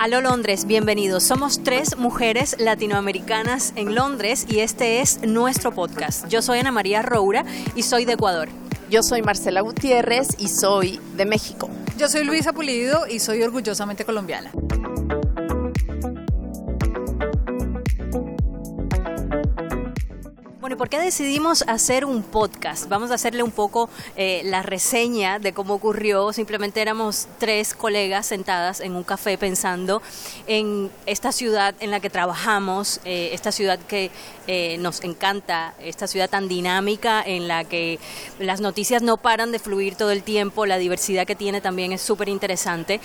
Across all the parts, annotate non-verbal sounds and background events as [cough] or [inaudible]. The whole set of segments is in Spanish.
Aló Londres, bienvenidos. Somos tres mujeres latinoamericanas en Londres y este es nuestro podcast. Yo soy Ana María Roura y soy de Ecuador. Yo soy Marcela Gutiérrez y soy de México. Yo soy Luisa Pulido y soy orgullosamente colombiana. Por qué decidimos hacer un podcast? Vamos a hacerle un poco eh, la reseña de cómo ocurrió. Simplemente éramos tres colegas sentadas en un café pensando en esta ciudad en la que trabajamos, eh, esta ciudad que eh, nos encanta, esta ciudad tan dinámica en la que las noticias no paran de fluir todo el tiempo, la diversidad que tiene también es súper interesante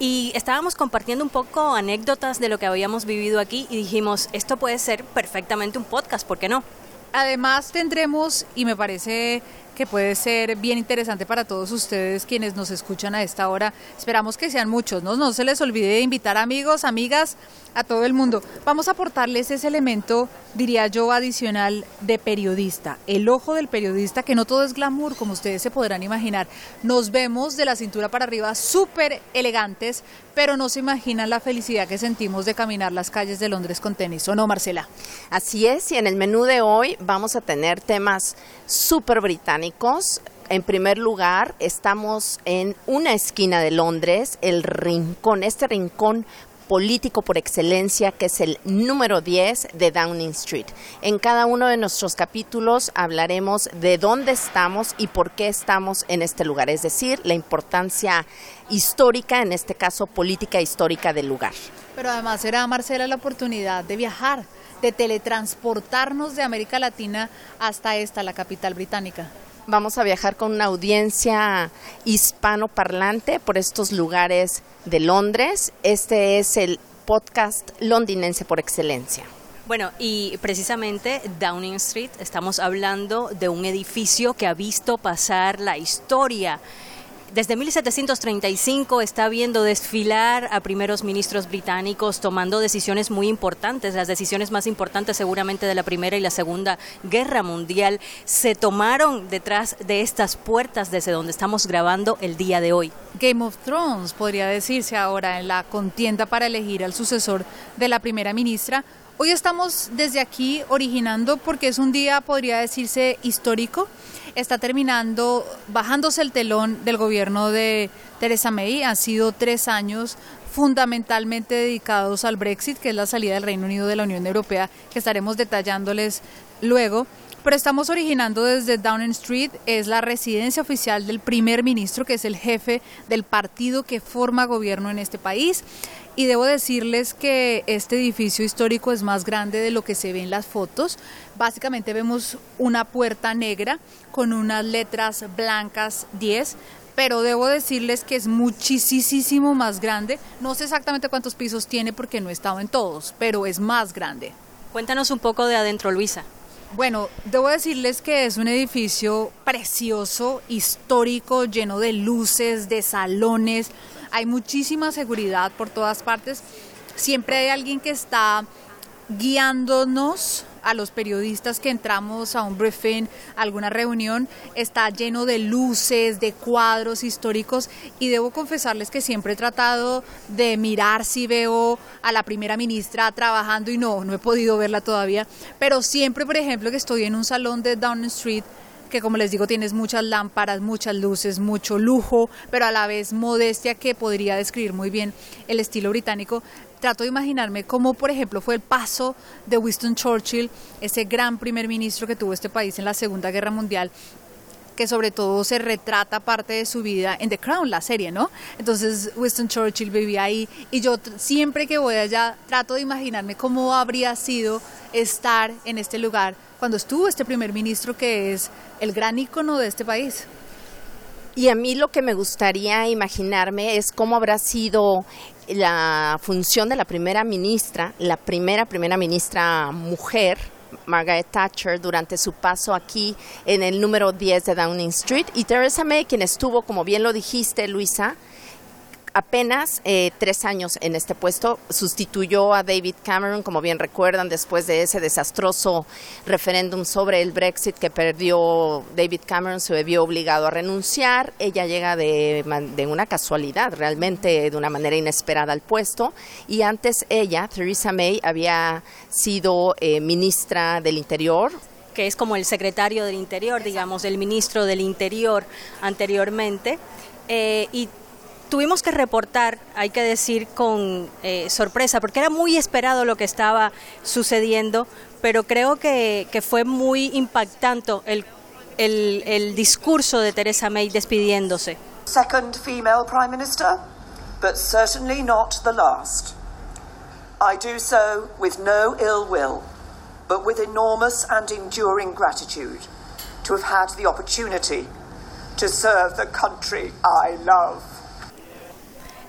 y estábamos compartiendo un poco anécdotas de lo que habíamos vivido aquí y dijimos, esto puede ser perfectamente un podcast, ¿por qué no? Además tendremos, y me parece que puede ser bien interesante para todos ustedes quienes nos escuchan a esta hora. Esperamos que sean muchos, ¿no? No se les olvide invitar amigos, amigas, a todo el mundo. Vamos a aportarles ese elemento, diría yo, adicional de periodista, el ojo del periodista, que no todo es glamour, como ustedes se podrán imaginar. Nos vemos de la cintura para arriba súper elegantes, pero no se imaginan la felicidad que sentimos de caminar las calles de Londres con tenis, ¿o no, Marcela? Así es, y en el menú de hoy vamos a tener temas súper británicos en primer lugar, estamos en una esquina de Londres, el rincón, este rincón político por excelencia, que es el número 10 de Downing Street. En cada uno de nuestros capítulos hablaremos de dónde estamos y por qué estamos en este lugar, es decir, la importancia histórica, en este caso política histórica del lugar. Pero además será, Marcela, la oportunidad de viajar, de teletransportarnos de América Latina hasta esta, la capital británica. Vamos a viajar con una audiencia hispanoparlante por estos lugares de Londres. Este es el podcast londinense por excelencia. Bueno, y precisamente Downing Street, estamos hablando de un edificio que ha visto pasar la historia desde 1735 está viendo desfilar a primeros ministros británicos tomando decisiones muy importantes. Las decisiones más importantes seguramente de la Primera y la Segunda Guerra Mundial se tomaron detrás de estas puertas desde donde estamos grabando el día de hoy. Game of Thrones podría decirse ahora en la contienda para elegir al sucesor de la primera ministra. Hoy estamos desde aquí originando porque es un día, podría decirse, histórico está terminando bajándose el telón del gobierno de Theresa May. Han sido tres años fundamentalmente dedicados al Brexit, que es la salida del Reino Unido de la Unión Europea, que estaremos detallándoles luego. Pero estamos originando desde Downing Street, es la residencia oficial del primer ministro, que es el jefe del partido que forma gobierno en este país. Y debo decirles que este edificio histórico es más grande de lo que se ve en las fotos. Básicamente vemos una puerta negra con unas letras blancas 10, pero debo decirles que es muchísimo más grande. No sé exactamente cuántos pisos tiene porque no he estado en todos, pero es más grande. Cuéntanos un poco de adentro, Luisa. Bueno, debo decirles que es un edificio precioso, histórico, lleno de luces, de salones. Hay muchísima seguridad por todas partes. Siempre hay alguien que está guiándonos a los periodistas que entramos a un briefing, a alguna reunión, está lleno de luces, de cuadros históricos. Y debo confesarles que siempre he tratado de mirar si veo a la primera ministra trabajando y no, no he podido verla todavía, pero siempre, por ejemplo, que estoy en un salón de Downing Street, que como les digo tienes muchas lámparas, muchas luces, mucho lujo, pero a la vez modestia que podría describir muy bien el estilo británico. Trato de imaginarme cómo, por ejemplo, fue el paso de Winston Churchill, ese gran primer ministro que tuvo este país en la Segunda Guerra Mundial, que sobre todo se retrata parte de su vida en The Crown, la serie, ¿no? Entonces Winston Churchill vivía ahí y yo siempre que voy allá trato de imaginarme cómo habría sido estar en este lugar cuando estuvo este primer ministro que es el gran ícono de este país. Y a mí lo que me gustaría imaginarme es cómo habrá sido la función de la primera ministra, la primera primera ministra mujer, Margaret Thatcher, durante su paso aquí en el número 10 de Downing Street, y Theresa May, quien estuvo, como bien lo dijiste, Luisa, apenas eh, tres años en este puesto, sustituyó a David Cameron, como bien recuerdan, después de ese desastroso referéndum sobre el Brexit que perdió David Cameron, se vio obligado a renunciar. Ella llega de, de una casualidad, realmente de una manera inesperada al puesto, y antes ella, Theresa May, había sido eh, ministra del Interior, que es como el secretario del Interior, digamos, el ministro del Interior anteriormente, eh, y tuvimos que reportar, hay que decir con eh, sorpresa, porque era muy esperado lo que estaba sucediendo, pero creo que, fue muy impactante el, discurso de Theresa May despidiéndose. Second female Prime Minister, but certainly not the last. I do so with no ill will, but with enormous and enduring gratitude to have had the opportunity to serve the country I love.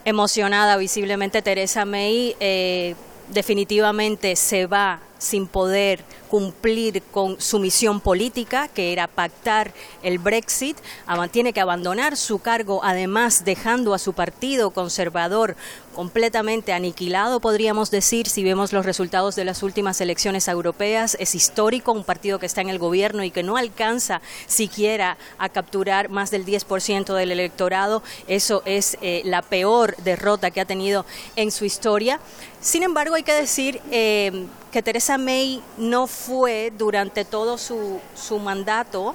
Emocionada visiblemente Teresa May, eh, definitivamente se va sin poder cumplir con su misión política, que era pactar el Brexit, tiene que abandonar su cargo, además dejando a su partido conservador completamente aniquilado, podríamos decir, si vemos los resultados de las últimas elecciones europeas. Es histórico, un partido que está en el gobierno y que no alcanza siquiera a capturar más del 10% del electorado. Eso es eh, la peor derrota que ha tenido en su historia. Sin embargo, hay que decir eh, que Teresa May no fue durante todo su, su mandato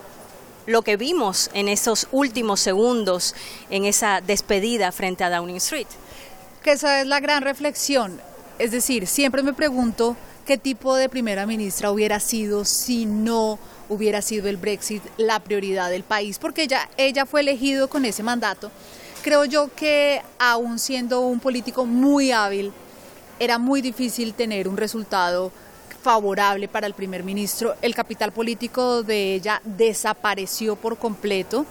lo que vimos en esos últimos segundos en esa despedida frente a Downing Street. Que esa es la gran reflexión. Es decir, siempre me pregunto qué tipo de primera ministra hubiera sido si no hubiera sido el Brexit la prioridad del país, porque ella, ella fue elegido con ese mandato. Creo yo que aún siendo un político muy hábil, era muy difícil tener un resultado favorable para el primer ministro. El capital político de ella desapareció por completo.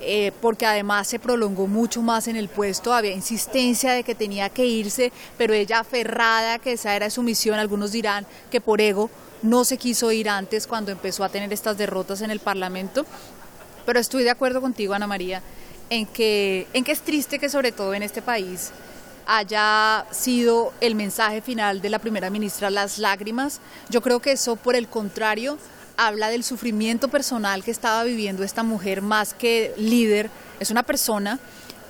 Eh, porque además se prolongó mucho más en el puesto, había insistencia de que tenía que irse, pero ella aferrada que esa era su misión, algunos dirán que por ego no se quiso ir antes cuando empezó a tener estas derrotas en el Parlamento, pero estoy de acuerdo contigo, Ana María, en que, en que es triste que sobre todo en este país haya sido el mensaje final de la primera ministra las lágrimas. Yo creo que eso, por el contrario, habla del sufrimiento personal que estaba viviendo esta mujer más que líder. Es una persona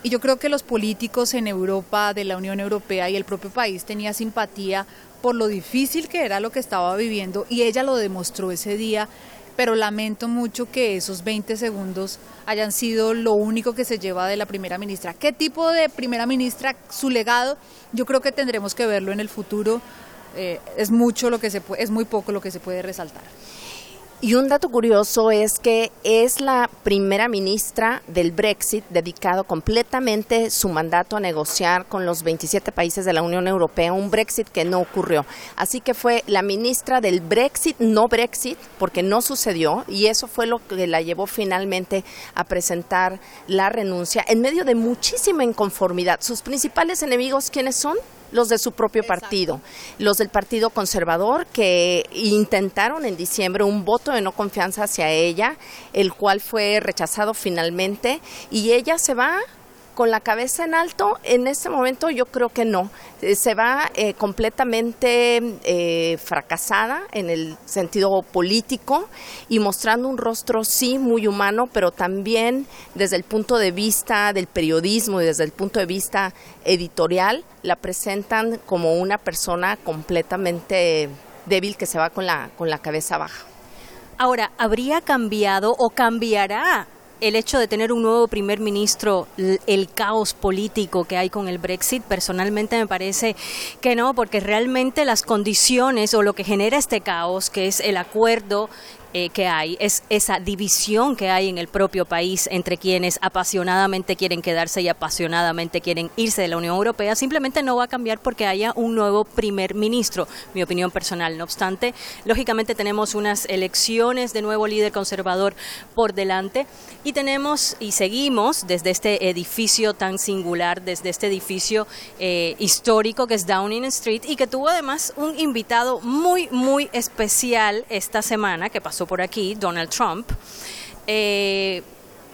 y yo creo que los políticos en Europa, de la Unión Europea y el propio país tenía simpatía por lo difícil que era lo que estaba viviendo y ella lo demostró ese día pero lamento mucho que esos 20 segundos hayan sido lo único que se lleva de la primera ministra. ¿Qué tipo de primera ministra, su legado? Yo creo que tendremos que verlo en el futuro. Eh, es mucho lo que se es muy poco lo que se puede resaltar. Y un dato curioso es que es la primera ministra del Brexit dedicado completamente su mandato a negociar con los 27 países de la Unión Europea, un Brexit que no ocurrió. Así que fue la ministra del Brexit, no Brexit, porque no sucedió, y eso fue lo que la llevó finalmente a presentar la renuncia en medio de muchísima inconformidad. Sus principales enemigos, ¿quiénes son? Los de su propio partido, los del Partido Conservador que intentaron en diciembre un voto de no confianza hacia ella, el cual fue rechazado finalmente y ella se va con la cabeza en alto, en este momento yo creo que no. Eh, se va eh, completamente eh, fracasada en el sentido político y mostrando un rostro sí muy humano, pero también desde el punto de vista del periodismo y desde el punto de vista editorial, la presentan como una persona completamente débil que se va con la, con la cabeza baja. Ahora, ¿habría cambiado o cambiará el hecho de tener un nuevo primer ministro, el caos político que hay con el Brexit, personalmente me parece que no, porque realmente las condiciones o lo que genera este caos, que es el acuerdo eh, que hay, es esa división que hay en el propio país entre quienes apasionadamente quieren quedarse y apasionadamente quieren irse de la Unión Europea, simplemente no va a cambiar porque haya un nuevo primer ministro, mi opinión personal. No obstante, lógicamente tenemos unas elecciones de nuevo líder conservador por delante y tenemos y seguimos desde este edificio tan singular, desde este edificio eh, histórico que es Downing Street y que tuvo además un invitado muy, muy especial esta semana que pasó por aquí, Donald Trump. Eh,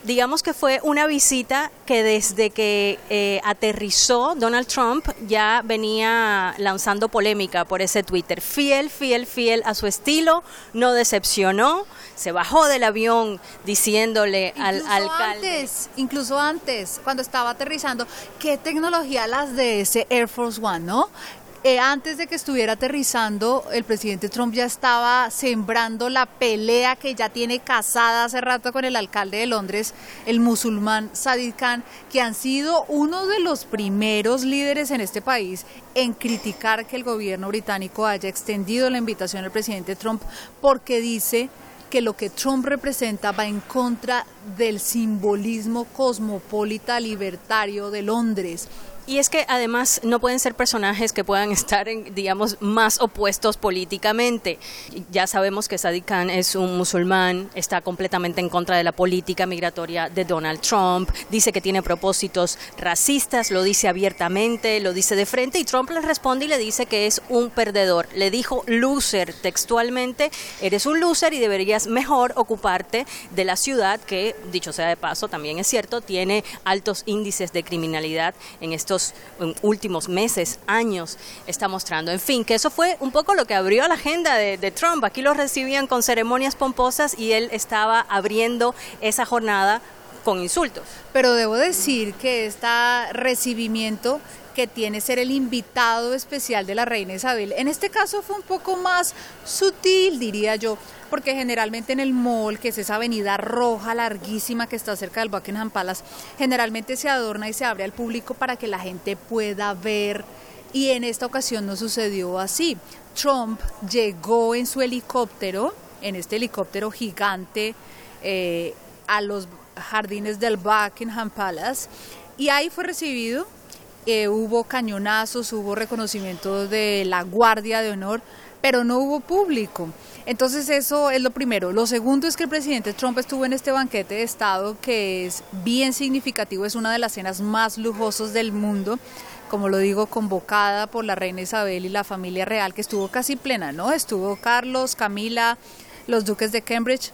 digamos que fue una visita que desde que eh, aterrizó Donald Trump ya venía lanzando polémica por ese Twitter. Fiel, fiel, fiel a su estilo, no decepcionó, se bajó del avión diciéndole al alcalde. Antes, incluso antes, cuando estaba aterrizando, qué tecnología las de ese Air Force One, ¿no? Eh, antes de que estuviera aterrizando, el presidente Trump ya estaba sembrando la pelea que ya tiene casada hace rato con el alcalde de Londres, el musulmán Sadiq Khan, que han sido uno de los primeros líderes en este país en criticar que el gobierno británico haya extendido la invitación al presidente Trump porque dice que lo que Trump representa va en contra del simbolismo cosmopolita libertario de Londres. Y es que además no pueden ser personajes que puedan estar, en, digamos, más opuestos políticamente. Ya sabemos que Sadiq Khan es un musulmán, está completamente en contra de la política migratoria de Donald Trump, dice que tiene propósitos racistas, lo dice abiertamente, lo dice de frente y Trump le responde y le dice que es un perdedor. Le dijo loser textualmente, eres un loser y deberías mejor ocuparte de la ciudad que, dicho sea de paso, también es cierto, tiene altos índices de criminalidad en estos últimos meses, años, está mostrando. En fin, que eso fue un poco lo que abrió la agenda de, de Trump. Aquí lo recibían con ceremonias pomposas y él estaba abriendo esa jornada con insultos. Pero debo decir que este recibimiento que tiene ser el invitado especial de la reina Isabel. En este caso fue un poco más sutil, diría yo, porque generalmente en el mall, que es esa avenida roja larguísima que está cerca del Buckingham Palace, generalmente se adorna y se abre al público para que la gente pueda ver. Y en esta ocasión no sucedió así. Trump llegó en su helicóptero, en este helicóptero gigante, eh, a los jardines del Buckingham Palace, y ahí fue recibido eh, hubo cañonazos, hubo reconocimiento de la Guardia de Honor, pero no hubo público. Entonces eso es lo primero. Lo segundo es que el presidente Trump estuvo en este banquete de Estado que es bien significativo, es una de las cenas más lujosas del mundo, como lo digo, convocada por la reina Isabel y la familia real, que estuvo casi plena, ¿no? Estuvo Carlos, Camila, los duques de Cambridge,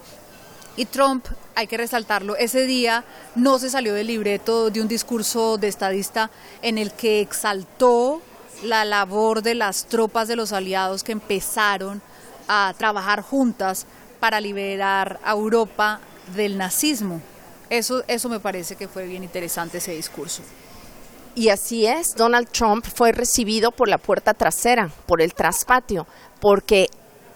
y Trump, hay que resaltarlo, ese día no se salió del libreto de un discurso de estadista en el que exaltó la labor de las tropas de los aliados que empezaron a trabajar juntas para liberar a Europa del nazismo. Eso, eso me parece que fue bien interesante ese discurso. Y así es, Donald Trump fue recibido por la puerta trasera, por el traspatio, porque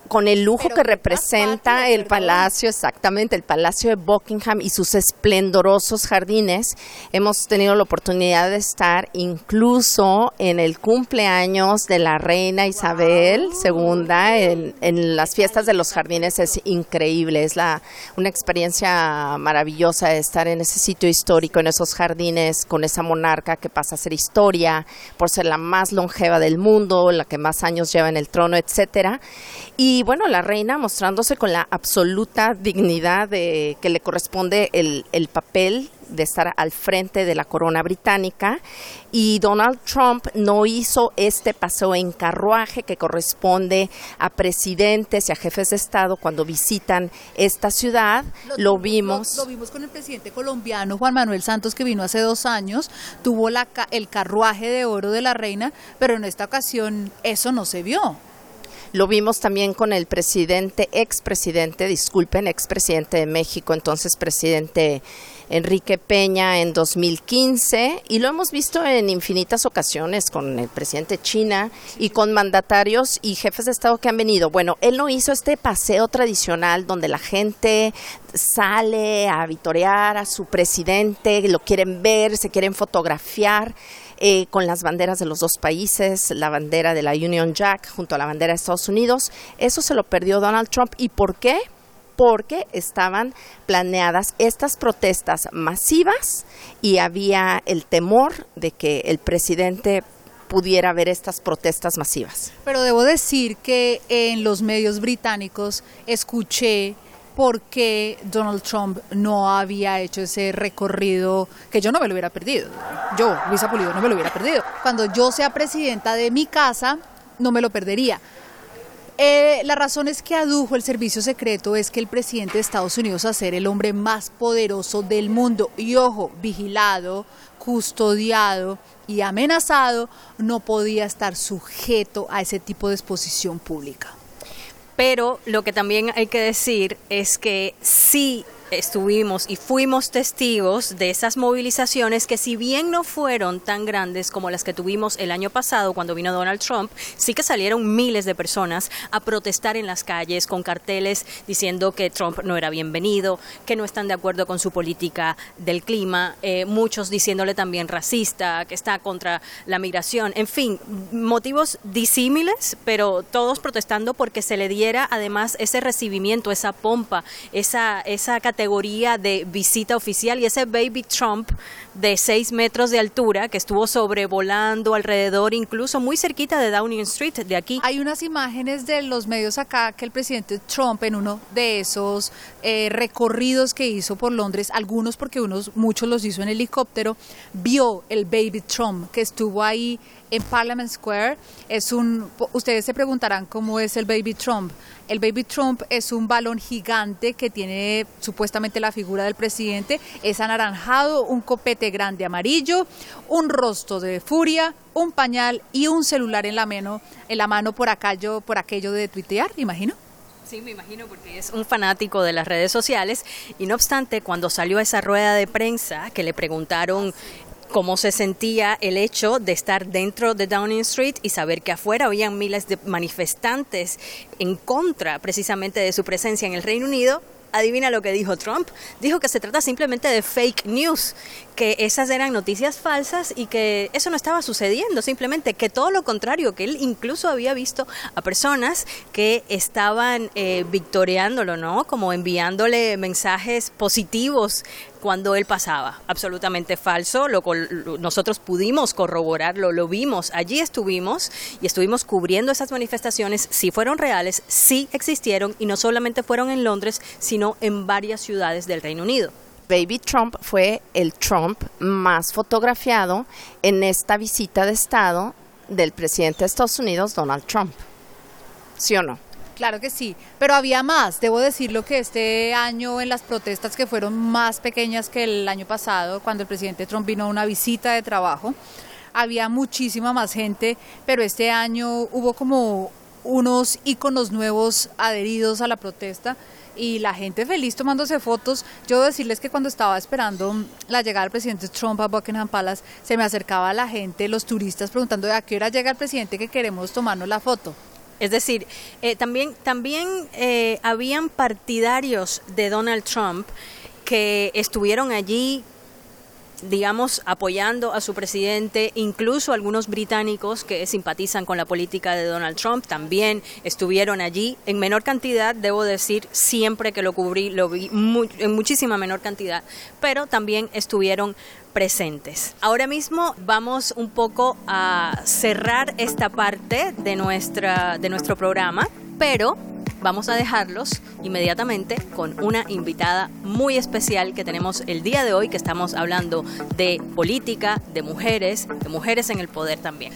con el lujo que representa el palacio, exactamente, el palacio de Buckingham y sus esplendorosos jardines. Hemos tenido la oportunidad de estar incluso en el cumpleaños de la reina Isabel II, en, en las fiestas de los jardines. Es increíble, es la, una experiencia maravillosa estar en ese sitio histórico, en esos jardines, con esa monarca que pasa a ser historia, por ser la más longeva del mundo, la que más años lleva en el trono, etcétera. Y y bueno, la reina mostrándose con la absoluta dignidad de que le corresponde el, el papel de estar al frente de la corona británica y Donald Trump no hizo este paseo en carruaje que corresponde a presidentes y a jefes de Estado cuando visitan esta ciudad. Lo, vimos. Lo, vimos con el presidente colombiano Juan Manuel Santos que vino hace dos años, tuvo la, el carruaje de oro de la reina, pero en esta ocasión eso no se vio. Lo vimos también con el presidente, expresidente, disculpen, expresidente de México, entonces presidente Enrique Peña en 2015 y lo hemos visto en infinitas ocasiones con el presidente China y con mandatarios y jefes de Estado que han venido. Bueno, él no hizo este paseo tradicional donde la gente sale a vitorear a su presidente, lo quieren ver, se quieren fotografiar. Eh, con las banderas de los dos países, la bandera de la Union Jack junto a la bandera de Estados Unidos. Eso se lo perdió Donald Trump. ¿Y por qué? porque estaban planeadas estas protestas masivas y había el temor de que el presidente pudiera ver estas protestas masivas. Pero debo decir que en los medios británicos escuché porque Donald Trump no había hecho ese recorrido que yo no me lo hubiera perdido. Yo, Luisa Pulido, no me lo hubiera perdido. Cuando yo sea presidenta de mi casa, no me lo perdería. Eh, la razón es que adujo el servicio secreto es que el presidente de Estados Unidos a ser el hombre más poderoso del mundo y ojo, vigilado, custodiado y amenazado, no podía estar sujeto a ese tipo de exposición pública. Pero lo que también hay que decir es que sí estuvimos y fuimos testigos de esas movilizaciones que si bien no fueron tan grandes como las que tuvimos el año pasado cuando vino Donald Trump, sí que salieron miles de personas a protestar en las calles con carteles diciendo que Trump no era bienvenido, que no están de acuerdo con su política del clima, eh, muchos diciéndole también racista, que está contra la migración, en fin, motivos disímiles, pero todos protestando porque se le diera además ese recibimiento, esa pompa, esa, esa categoría de visita oficial y ese baby Trump de seis metros de altura que estuvo sobrevolando alrededor, incluso muy cerquita de Downing Street, de aquí. Hay unas imágenes de los medios acá que el presidente Trump en uno de esos eh, recorridos que hizo por Londres, algunos porque unos, muchos los hizo en helicóptero, vio el baby Trump que estuvo ahí en Parliament Square. Es un, ustedes se preguntarán cómo es el baby Trump. El Baby Trump es un balón gigante que tiene supuestamente la figura del presidente, es anaranjado, un copete grande amarillo, un rostro de furia, un pañal y un celular en la mano, en la mano por, aquello, por aquello de tuitear, imagino. Sí, me imagino, porque es un fanático de las redes sociales y no obstante, cuando salió a esa rueda de prensa que le preguntaron cómo se sentía el hecho de estar dentro de Downing Street y saber que afuera habían miles de manifestantes en contra precisamente de su presencia en el Reino Unido, adivina lo que dijo Trump. Dijo que se trata simplemente de fake news, que esas eran noticias falsas y que eso no estaba sucediendo, simplemente que todo lo contrario, que él incluso había visto a personas que estaban eh, victoriándolo, ¿no? Como enviándole mensajes positivos cuando él pasaba. Absolutamente falso, lo, nosotros pudimos corroborarlo, lo vimos, allí estuvimos y estuvimos cubriendo esas manifestaciones, si fueron reales, sí existieron y no solamente fueron en Londres, sino en varias ciudades del Reino Unido. Baby Trump fue el Trump más fotografiado en esta visita de Estado del presidente de Estados Unidos, Donald Trump. ¿Sí o no? Claro que sí, pero había más. Debo decirlo que este año en las protestas que fueron más pequeñas que el año pasado, cuando el presidente Trump vino a una visita de trabajo, había muchísima más gente, pero este año hubo como unos íconos nuevos adheridos a la protesta y la gente feliz tomándose fotos. Yo debo decirles que cuando estaba esperando la llegada del presidente Trump a Buckingham Palace, se me acercaba la gente, los turistas, preguntando a qué hora llega el presidente que queremos tomarnos la foto. Es decir, eh, también, también eh, habían partidarios de Donald Trump que estuvieron allí digamos, apoyando a su presidente, incluso algunos británicos que simpatizan con la política de Donald Trump también estuvieron allí, en menor cantidad, debo decir, siempre que lo cubrí, lo vi en muchísima menor cantidad, pero también estuvieron presentes. Ahora mismo vamos un poco a cerrar esta parte de, nuestra, de nuestro programa, pero vamos a dejarlos inmediatamente con una invitada muy especial que tenemos el día de hoy, que estamos hablando de política, de mujeres, de mujeres en el poder también.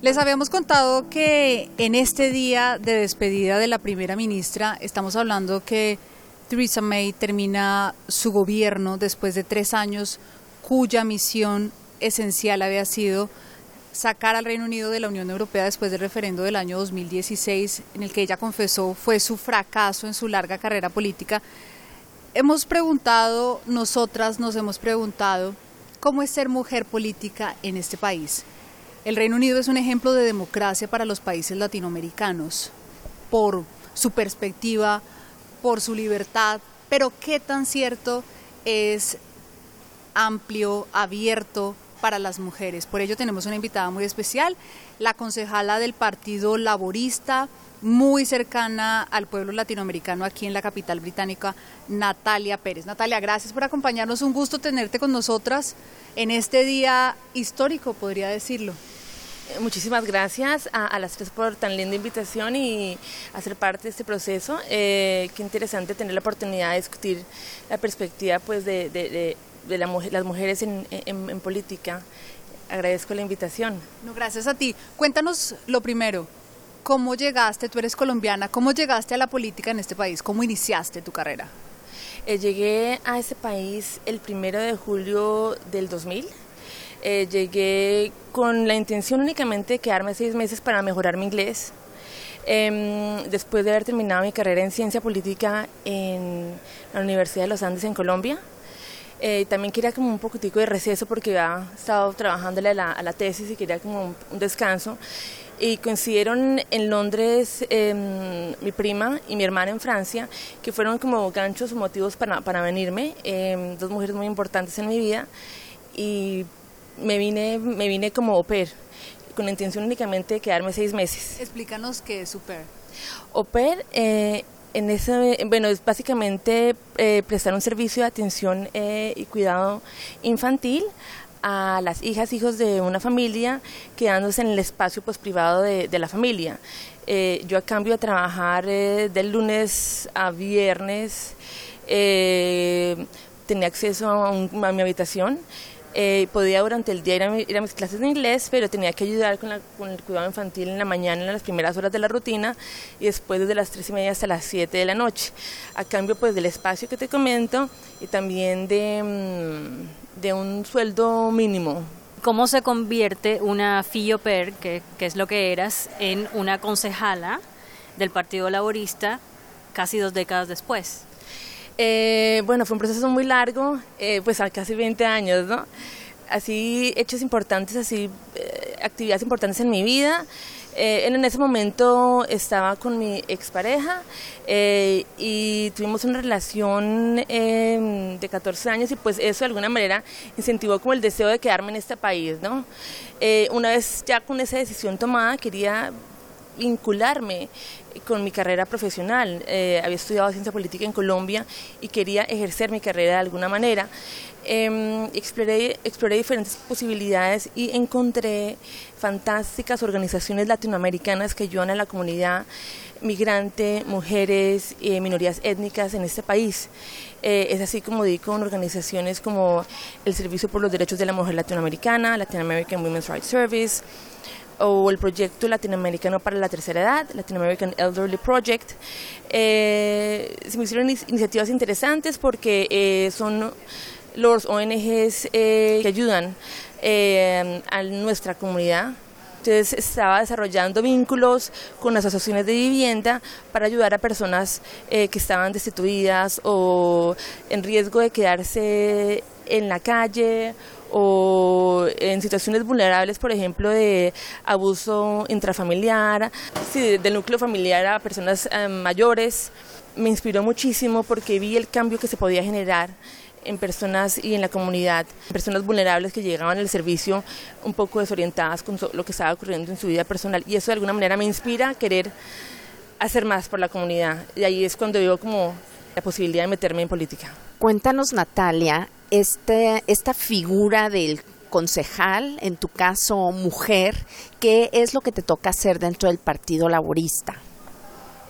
Les habíamos contado que en este día de despedida de la primera ministra estamos hablando que Theresa May termina su gobierno después de tres años cuya misión esencial había sido sacar al Reino Unido de la Unión Europea después del referendo del año 2016, en el que ella confesó fue su fracaso en su larga carrera política, hemos preguntado, nosotras nos hemos preguntado, ¿cómo es ser mujer política en este país? El Reino Unido es un ejemplo de democracia para los países latinoamericanos, por su perspectiva, por su libertad, pero ¿qué tan cierto es amplio, abierto, para las mujeres. Por ello tenemos una invitada muy especial, la concejala del Partido Laborista, muy cercana al pueblo latinoamericano aquí en la capital británica, Natalia Pérez. Natalia, gracias por acompañarnos, un gusto tenerte con nosotras en este día histórico, podría decirlo. Eh, muchísimas gracias a, las tres por tan linda invitación y hacer parte de este proceso. Eh, qué interesante tener la oportunidad de discutir la perspectiva pues, de, de, de las mujeres en, política. agradezco la invitación. No, gracias a ti. Cuéntanos lo primero. ¿Cómo llegaste? Tú eres colombiana. ¿Cómo llegaste a la política en este país? ¿Cómo iniciaste tu carrera? Eh, llegué a este país el primero de julio del 2000. Eh, llegué con la intención únicamente de quedarme seis meses para mejorar mi inglés. Em, después de haber terminado mi carrera en ciencia política en la Universidad de los Andes en Colombia, eh, también quería como un poquitico de receso porque había estado trabajando a la, tesis y quería como un, descanso. Y coincidieron en Londres em, mi prima y mi hermana en Francia, que fueron como ganchos o motivos para, para venirme, em, dos mujeres muy importantes en mi vida. Y me vine, me vine como au pair, con la intención únicamente de quedarme seis meses. Explícanos qué es au pair. Au pair eh, en ese, bueno, es básicamente eh, prestar un servicio de atención eh, y cuidado infantil a las hijas, hijos de una familia, quedándose en el espacio pues, privado de, la familia. Eh, yo a cambio de trabajar del lunes a viernes, tenía acceso a mi habitación eh, podía durante el día ir a, mis clases de inglés, pero tenía que ayudar con, el cuidado infantil en la mañana, en las primeras horas de la rutina, y después desde las tres y media hasta las siete de la noche. A cambio pues del espacio que te comento y también de, mm, un sueldo mínimo. ¿Cómo se convierte una FIOPER, que, que es lo que eras, en una concejala del Partido Laborista casi dos décadas después? Eh, bueno, fue un proceso muy largo, eh, pues a casi 20 años, ¿no? Así, hechos importantes, así, eh, actividades importantes en mi vida. en ese momento estaba con mi expareja y tuvimos una relación em, de 14 años y pues eso de alguna manera incentivó como el deseo de quedarme en este país, ¿no? una vez ya con esa decisión tomada quería vincularme con mi carrera profesional. Eh, había estudiado ciencia política en Colombia y quería ejercer mi carrera de alguna manera. Em, exploré, exploré diferentes posibilidades y encontré fantásticas organizaciones latinoamericanas que ayudan a la comunidad migrante, mujeres y minorías étnicas en este país. Eh, es así como di con organizaciones como el Servicio por los Derechos de la Mujer Latinoamericana, Latin American Women's Rights Service, o el proyecto latinoamericano para la tercera edad, Latin American Elderly Project. Eh, se me hicieron iniciativas interesantes porque eh, son los ONGs eh, que ayudan a nuestra comunidad. Entonces estaba desarrollando vínculos con asociaciones de vivienda para ayudar a personas que estaban destituidas o en riesgo de quedarse en la calle o en situaciones vulnerables, por ejemplo, de abuso intrafamiliar, del núcleo familiar a personas eh, mayores. Me inspiró muchísimo porque vi el cambio que se podía generar en personas y en la comunidad, personas vulnerables que llegaban al servicio un poco desorientadas con lo que estaba ocurriendo en su vida personal. Y eso de alguna manera me inspira a querer hacer más por la comunidad. Y ahí es cuando veo como la posibilidad de meterme en política. Cuéntanos, Natalia, este, esta figura del concejal, en tu caso mujer, ¿qué es lo que te toca hacer dentro del Partido Laborista?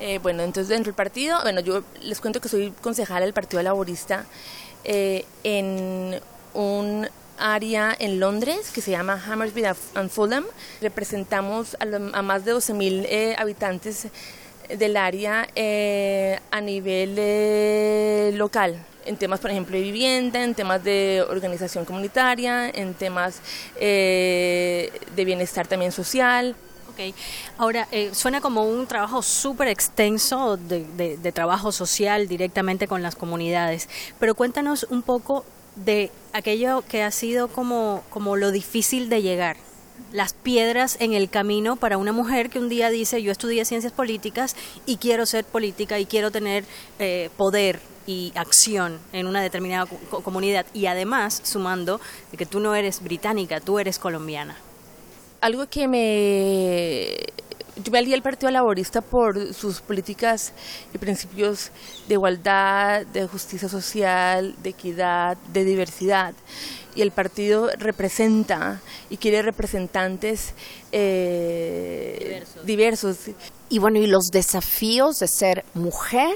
Eh, bueno, entonces dentro del partido, bueno, yo les cuento que soy concejal del Partido Laborista eh, en un área en Londres que se llama Hammersmith and Fulham. Representamos a, más de 12.000 eh, habitantes del área eh, a nivel eh, local, en temas, por ejemplo, de vivienda, en temas de organización comunitaria, en temas eh, de bienestar también social. Ok, ahora suena como un trabajo súper extenso de, de trabajo social directamente con las comunidades, pero cuéntanos un poco de aquello que ha sido como, como lo difícil de llegar las piedras en el camino para una mujer que un día dice yo estudié ciencias políticas y quiero ser política y quiero tener eh, poder y acción en una determinada comunidad y además sumando de que tú no eres británica, tú eres colombiana. Algo que me yo me alié al Partido Laborista por sus políticas y principios de igualdad, de justicia social, de equidad, de diversidad y el partido representa y quiere representantes eh, diversos. Y bueno, y los desafíos de ser mujer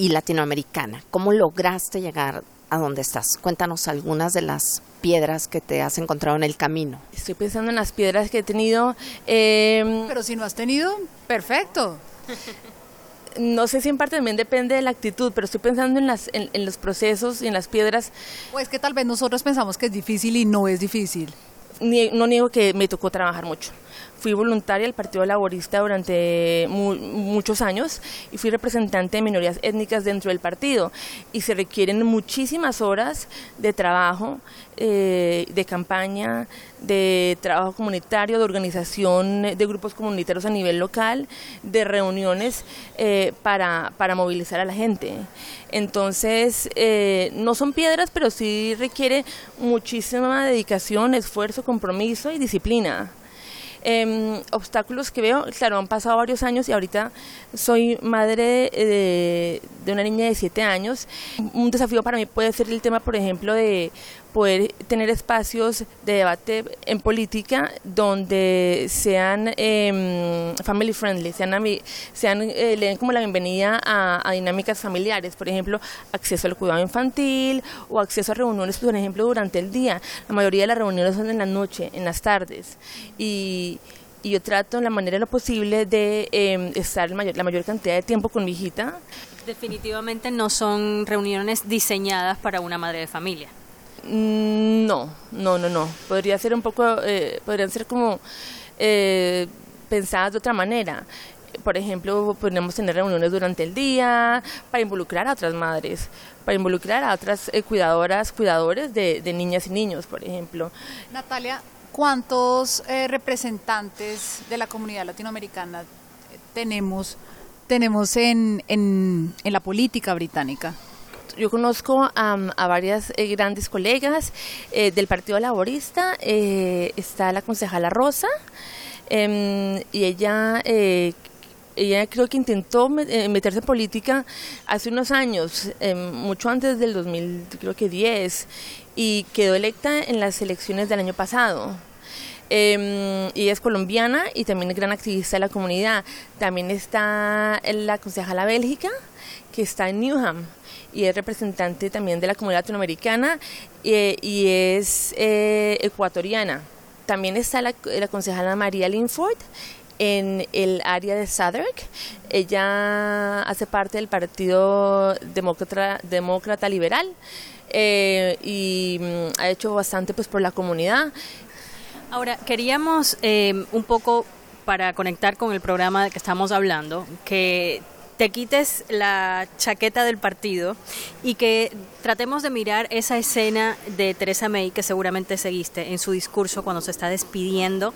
y latinoamericana, ¿cómo lograste llegar a dónde estás. Cuéntanos algunas de las piedras que te has encontrado en el camino. Estoy pensando en las piedras que he tenido. Eh, Pero si no has tenido, perfecto. [laughs] no sé si en parte también depende de la actitud, pero estoy pensando en, las, en, en los procesos y en las piedras. Pues que tal vez nosotros pensamos que es difícil y no es difícil. Ni- no niego que me tocó trabajar mucho. Fui voluntaria del Partido Laborista durante mu- muchos años y fui representante de minorías étnicas dentro del partido. Y se requieren muchísimas horas de trabajo, eh, de campaña, de trabajo comunitario, de organización de grupos comunitarios a nivel local, de reuniones eh, para, para movilizar a la gente. Entonces, eh, no son piedras, pero sí requiere muchísima dedicación, esfuerzo, compromiso y disciplina. Em, obstáculos que veo, claro, han pasado varios años y ahorita soy madre de, de una niña de 7 años. Un desafío para mí puede ser el tema, por ejemplo, de poder tener espacios de debate en política donde sean em, family friendly, sean, sean eh, le den como la bienvenida a, dinámicas familiares, por ejemplo, acceso al cuidado infantil o acceso a reuniones, por ejemplo, durante el día. La mayoría de las reuniones son en la noche, en las tardes. Y, y yo trato en la manera de lo posible de em, estar la mayor cantidad de tiempo con mi hijita. Definitivamente no son reuniones diseñadas para una madre de familia. Mm, No, no, no, no. Podría ser un poco, eh, podrían ser como eh, pensadas de otra manera. Por ejemplo, podríamos tener reuniones durante el día para involucrar a otras madres, para involucrar a otras eh, cuidadoras, cuidadores de, de niñas y niños, por ejemplo. Natalia, ¿cuántos eh, representantes de la comunidad latinoamericana eh, tenemos, tenemos en, en, en la política británica? Yo conozco am, a varias eh, grandes colegas eh, del Partido Laborista. eh, está la concejala Rosa em, y ella, eh, ella creo que intentó me- meterse en política hace unos años, em, mucho antes del 2000, creo que 10, y quedó electa en las elecciones del año pasado. Eh, ella es colombiana y también es gran activista de la comunidad. También está la concejala Bélgica, que está en Newham y es representante también de la comunidad latinoamericana eh, y es eh, ecuatoriana. También está la, la concejala María Linford en el área de Southwark. Ella hace parte del Partido Demócrata, Liberal eh, y mm, ha hecho bastante pues por la comunidad. Ahora, queríamos eh, un poco para conectar con el programa que estamos hablando, que te quites la chaqueta del partido y que tratemos de mirar esa escena de Teresa May que seguramente seguiste en su discurso cuando se está despidiendo,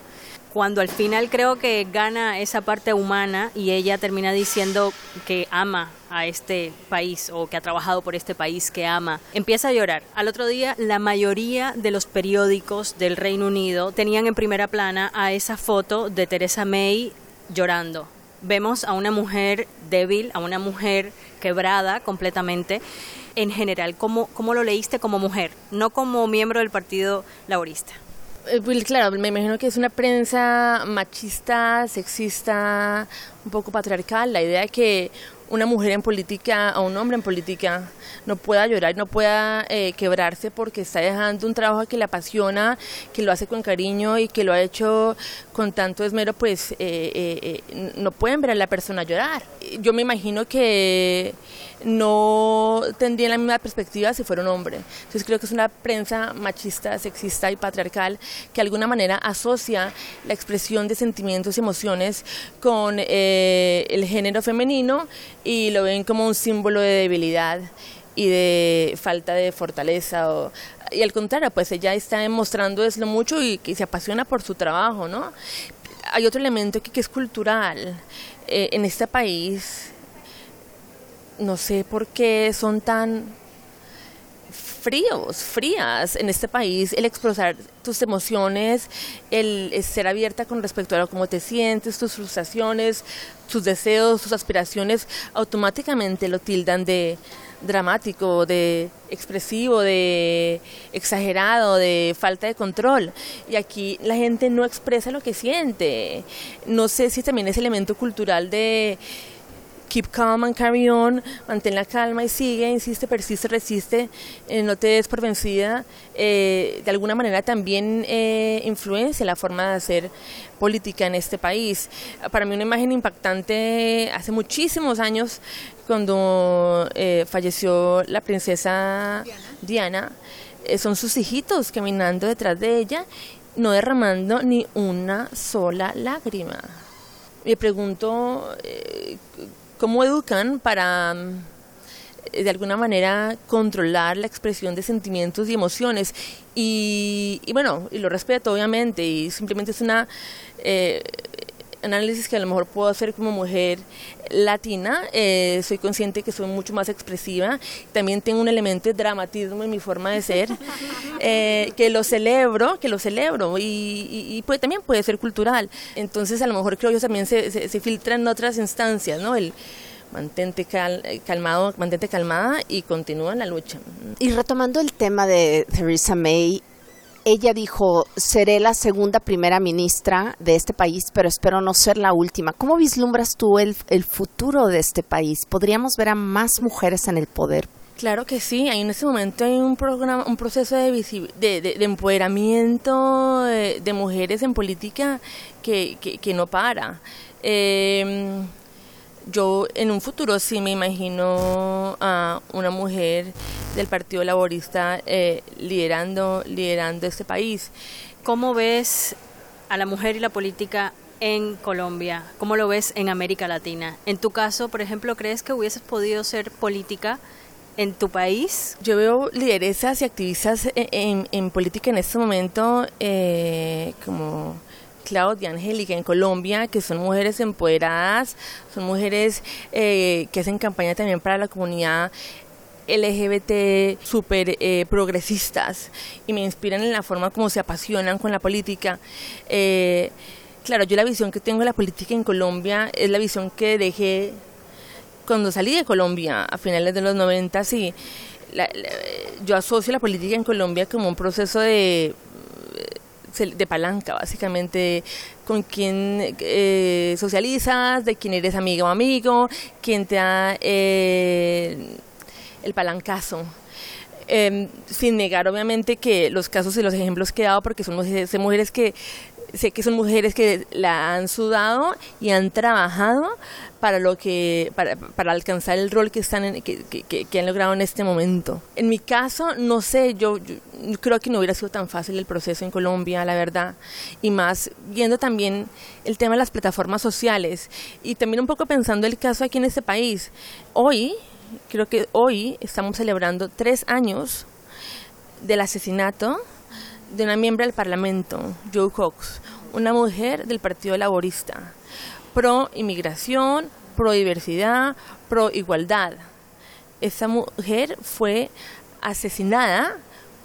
cuando al final creo que gana esa parte humana y ella termina diciendo que ama a este país o que ha trabajado por este país que ama, empieza a llorar. Al otro día, la mayoría de los periódicos del Reino Unido tenían en primera plana a esa foto de Teresa May llorando. Vemos a una mujer débil, a una mujer quebrada completamente. En general, ¿cómo, cómo lo leíste como mujer, no como miembro del Partido Laborista? Eh, pues, claro, me imagino que es una prensa machista, sexista, un poco patriarcal, la idea de que una mujer en política o un hombre en política no pueda llorar, no pueda eh, quebrarse porque está dejando un trabajo que le apasiona, que lo hace con cariño y que lo ha hecho con tanto esmero, pues eh, eh, eh, no pueden ver a la persona llorar. Yo me imagino que no tendría la misma perspectiva si fuera un hombre. Entonces creo que es una prensa machista, sexista y patriarcal que de alguna manera asocia la expresión de sentimientos y emociones con eh, el género femenino y lo ven como un símbolo de debilidad y de falta de fortaleza y al contrario pues ella está demostrando eso mucho y que se apasiona por su trabajo no hay otro elemento que, que es cultural Eh, en este país no sé por qué son tan fríos, frías en este país, el expresar tus emociones, el, ser abierta con respecto a cómo te sientes, tus frustraciones, tus deseos, tus aspiraciones, automáticamente lo tildan de dramático, de expresivo, de exagerado, de falta de control. Y aquí la gente no expresa lo que siente. No sé si también es elemento cultural de keep calm and carry on, mantén la calma y sigue, insiste, persiste, resiste, eh, no te des por vencida, eh, de alguna manera también eh, influencia la forma de hacer política en este país. Para mí una imagen impactante hace muchísimos años cuando falleció la princesa Diana, son sus hijitos caminando detrás de ella, no derramando ni una sola lágrima me pregunto eh, cómo educan para eh, de alguna manera controlar la expresión de sentimientos y emociones. Y, bueno y lo respeto obviamente y simplemente es una eh, análisis que a lo mejor puedo hacer como mujer latina, eh, soy consciente que soy mucho más expresiva, también tengo un elemento de dramatismo en mi forma de ser, [laughs] eh, que lo celebro, que lo celebro y, y, también puede ser cultural. Entonces a lo mejor creo que también se, se, filtra en otras instancias, ¿no? El, mantente calmado, mantente calmada y continúa en la lucha. Y retomando el tema de Theresa May, ella dijo, seré la segunda primera ministra de este país, pero espero no ser la última. ¿Cómo vislumbras tú el, futuro de este país? ¿Podríamos ver a más mujeres en el poder? Claro que sí, en este momento hay un programa, un proceso de, de, empoderamiento de, mujeres en política que, que, no para. Eh, yo en un futuro sí me imagino a una mujer del Partido Laborista eh, liderando, liderando este país. ¿Cómo ves a la mujer y la política en Colombia? ¿Cómo lo ves en América Latina? En tu caso, por ejemplo, ¿crees que hubieses podido ser política en tu país? Yo veo lideresas y activistas en, política en este momento eh, como Claudia Angélica en Colombia, que son mujeres empoderadas, son mujeres eh, que hacen campaña también para la comunidad LGBT súper eh, progresistas y me inspiran en la forma como se apasionan con la política. Eh, claro, yo la visión que tengo de la política en Colombia es la visión que dejé cuando salí de Colombia a finales de los 90 y yo asocio la política en Colombia como un proceso de de palanca, básicamente, con quien eh, socializas, de quién eres amigo o amigo, quién te da eh, el palancazo. Em, sin negar, obviamente, que los casos y los ejemplos que he dado, porque son mujeres que sé que son mujeres que la han sudado y han trabajado para lo que para, para alcanzar el rol que están que, que, han logrado en este momento. En mi caso, no sé, yo, creo que no hubiera sido tan fácil el proceso en Colombia, la verdad, y más viendo también el tema de las plataformas sociales y también un poco pensando el caso aquí en este país. Hoy, creo que hoy estamos celebrando tres años del asesinato de una miembro del Parlamento, Joe Cox, una mujer del Partido Laborista, pro inmigración, pro diversidad, pro igualdad. Esa mujer fue asesinada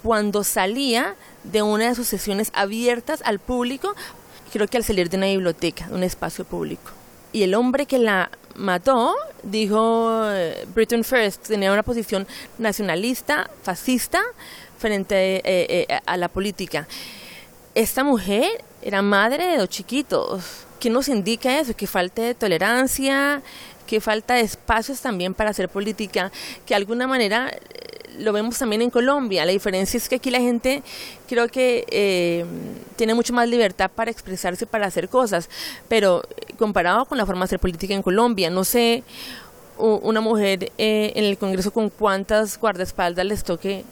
cuando salía de una de sus sesiones abiertas al público, creo que al salir de una biblioteca, de un espacio público. Y el hombre que la mató dijo eh, Britain First, tenía una posición nacionalista, fascista, frente eh, eh, a la política. Esta mujer era madre de dos chiquitos. ¿Qué nos indica eso? Que falta de tolerancia, que falta de espacios también para hacer política, que de alguna manera eh, lo vemos también en Colombia. La diferencia es que aquí la gente creo que tiene mucho más libertad para expresarse, para hacer cosas, pero comparado con la forma de hacer política en Colombia, no sé una mujer en el Congreso con cuántas guardaespaldas les toque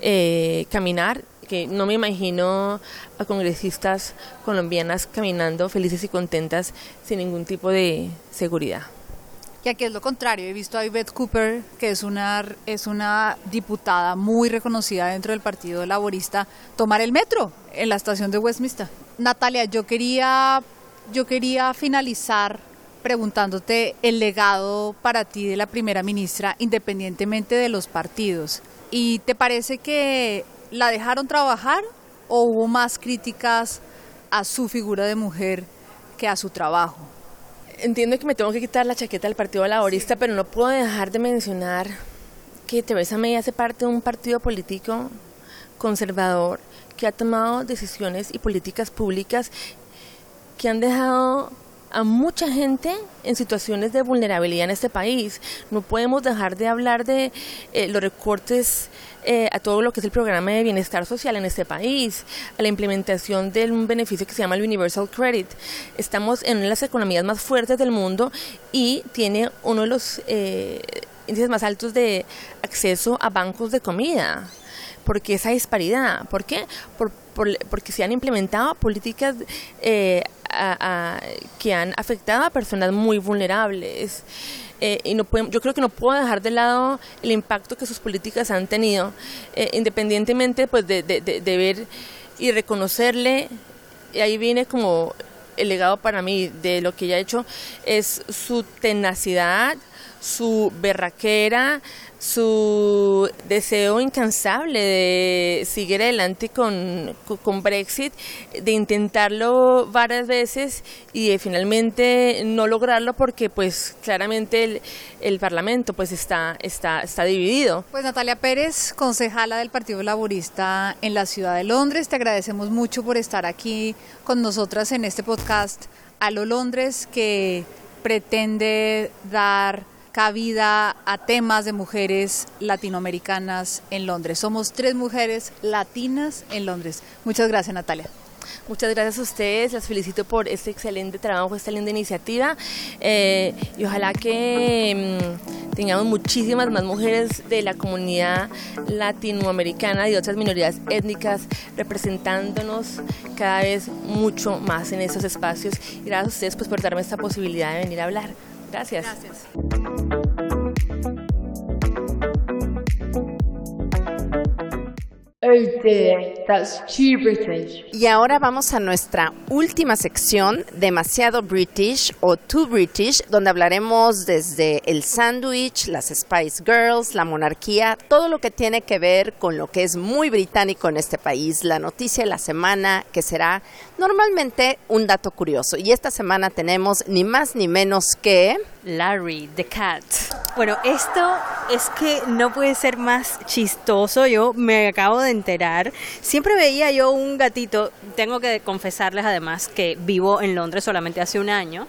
eh, caminar, que no me imagino a congresistas colombianas caminando felices y contentas sin ningún tipo de seguridad. Y aquí es lo contrario, he visto a Yvette Cooper, que es una, es una diputada muy reconocida dentro del Partido Laborista, tomar el metro en la estación de Westminster. Natalia, yo quería, yo quería finalizar preguntándote el legado para ti de la primera ministra, independientemente de los partidos. ¿Y te parece que la dejaron trabajar o hubo más críticas a su figura de mujer que a su trabajo? Entiendo que me tengo que quitar la chaqueta del Partido Laborista, pero no puedo dejar de mencionar que Teresa May hace parte de un partido político conservador que ha tomado decisiones y políticas públicas que han dejado a mucha gente en situaciones de vulnerabilidad en este país. No podemos dejar de hablar de eh, los recortes eh, a todo lo que es el programa de bienestar social en este país, a la implementación de un beneficio que se llama el Universal Credit. Estamos en una de las economías más fuertes del mundo y tiene uno de los eh, índices más altos de acceso a bancos de comida. ¿Por qué esa disparidad? ¿Por qué? porque se han implementado políticas eh, que han afectado a personas muy vulnerables. Eh, y no yo creo que no puedo dejar de lado el impacto que sus políticas han tenido, eh, independientemente pues, de, de, ver y reconocerle, y ahí viene como el legado para mí de lo que ella ha hecho, es su tenacidad, su berraquera, su deseo incansable de seguir adelante con, con Brexit, de intentarlo varias veces y de finalmente no lograrlo porque pues claramente el, el Parlamento pues está, está, está dividido. Pues Natalia Pérez, concejala del Partido Laborista en la ciudad de Londres, te agradecemos mucho por estar aquí con nosotras en este podcast a lo Londres que pretende dar cabida a temas de mujeres latinoamericanas en Londres. Somos tres mujeres latinas en Londres. Muchas gracias, Natalia. Muchas gracias a ustedes, las felicito por este excelente trabajo, esta linda iniciativa eh, y ojalá que mm, tengamos muchísimas más mujeres de la comunidad latinoamericana y de otras minorías étnicas representándonos cada vez mucho más en esos espacios y gracias a ustedes pues, por darme esta posibilidad de venir a hablar. Gracias. Y ahora vamos a nuestra última sección, demasiado British o Too British, donde hablaremos desde el sándwich, las Spice Girls, la monarquía, todo lo que tiene que ver con lo que es muy británico en este país, la noticia de la semana, que será normalmente un dato curioso. Y esta semana tenemos ni más ni menos que... Larry, the cat. Bueno, esto es que no puede ser más chistoso. Yo me acabo de enterar. Siempre veía yo un gatito. Tengo que confesarles además que vivo en Londres solamente hace un año.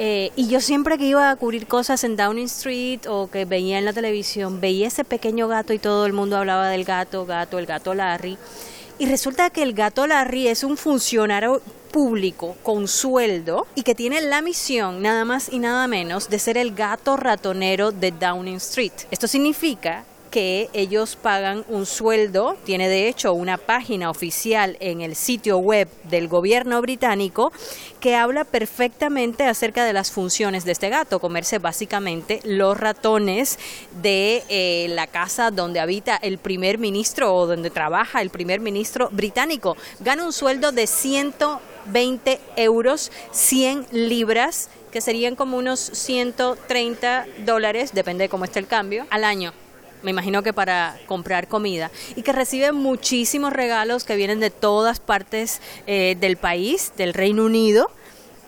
Eh, y yo siempre que iba a cubrir cosas en Downing Street o que veía en la televisión, veía ese pequeño gato y todo el mundo hablaba del gato, gato, el gato Larry. Y resulta que el gato Larry es un funcionario público con sueldo y que tiene la misión nada más y nada menos de ser el gato ratonero de Downing Street. Esto significa que ellos pagan un sueldo, tiene de hecho una página oficial en el sitio web del gobierno británico que habla perfectamente acerca de las funciones de este gato, comerse básicamente los ratones de eh, la casa donde habita el primer ministro o donde trabaja el primer ministro británico. Gana un sueldo de 120 euros, 100 libras que serían como unos 130 dólares, depende de cómo esté el cambio, al año me imagino que para comprar comida, y que recibe muchísimos regalos que vienen de todas partes eh, del país, del Reino Unido,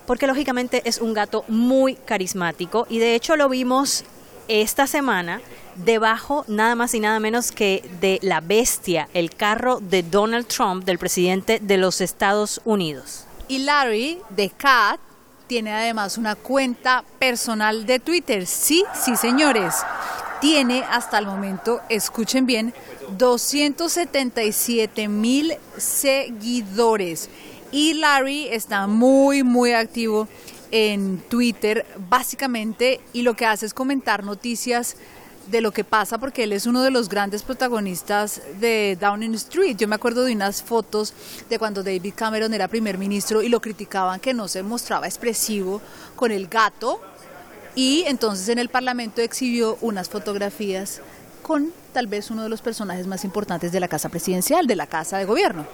porque lógicamente es un gato muy carismático y de hecho lo vimos esta semana debajo nada más y nada menos que de la bestia, el carro de Donald Trump, del presidente de los Estados Unidos. Y Larry, de Cat, tiene además una cuenta personal de Twitter. Sí, sí, señores tiene hasta el momento, escuchen bien, 277 mil seguidores. Y Larry está muy, muy activo en Twitter, básicamente, y lo que hace es comentar noticias de lo que pasa porque él es uno de los grandes protagonistas de Downing Street. Yo me acuerdo de unas fotos de cuando David Cameron era primer ministro y lo criticaban que no se mostraba expresivo con el gato y entonces en el Parlamento exhibió unas fotografías con tal vez uno de los personajes más importantes de la Casa Presidencial, de la Casa de Gobierno.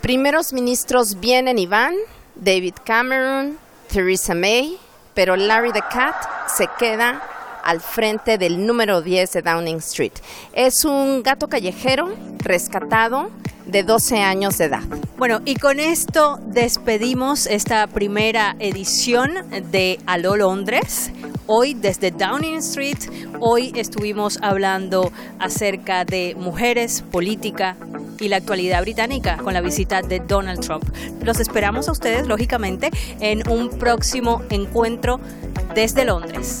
Primeros ministros vienen y van, David Cameron, Theresa May, pero Larry the Cat se queda al frente del número 10 de Downing Street. Es un gato callejero rescatado de 12 años de edad. Bueno, y con esto despedimos esta primera edición de Aló Londres. Hoy desde Downing Street, hoy estuvimos hablando acerca de mujeres, política y la actualidad británica con la visita de Donald Trump. Los esperamos a ustedes, lógicamente, en un próximo encuentro desde Londres.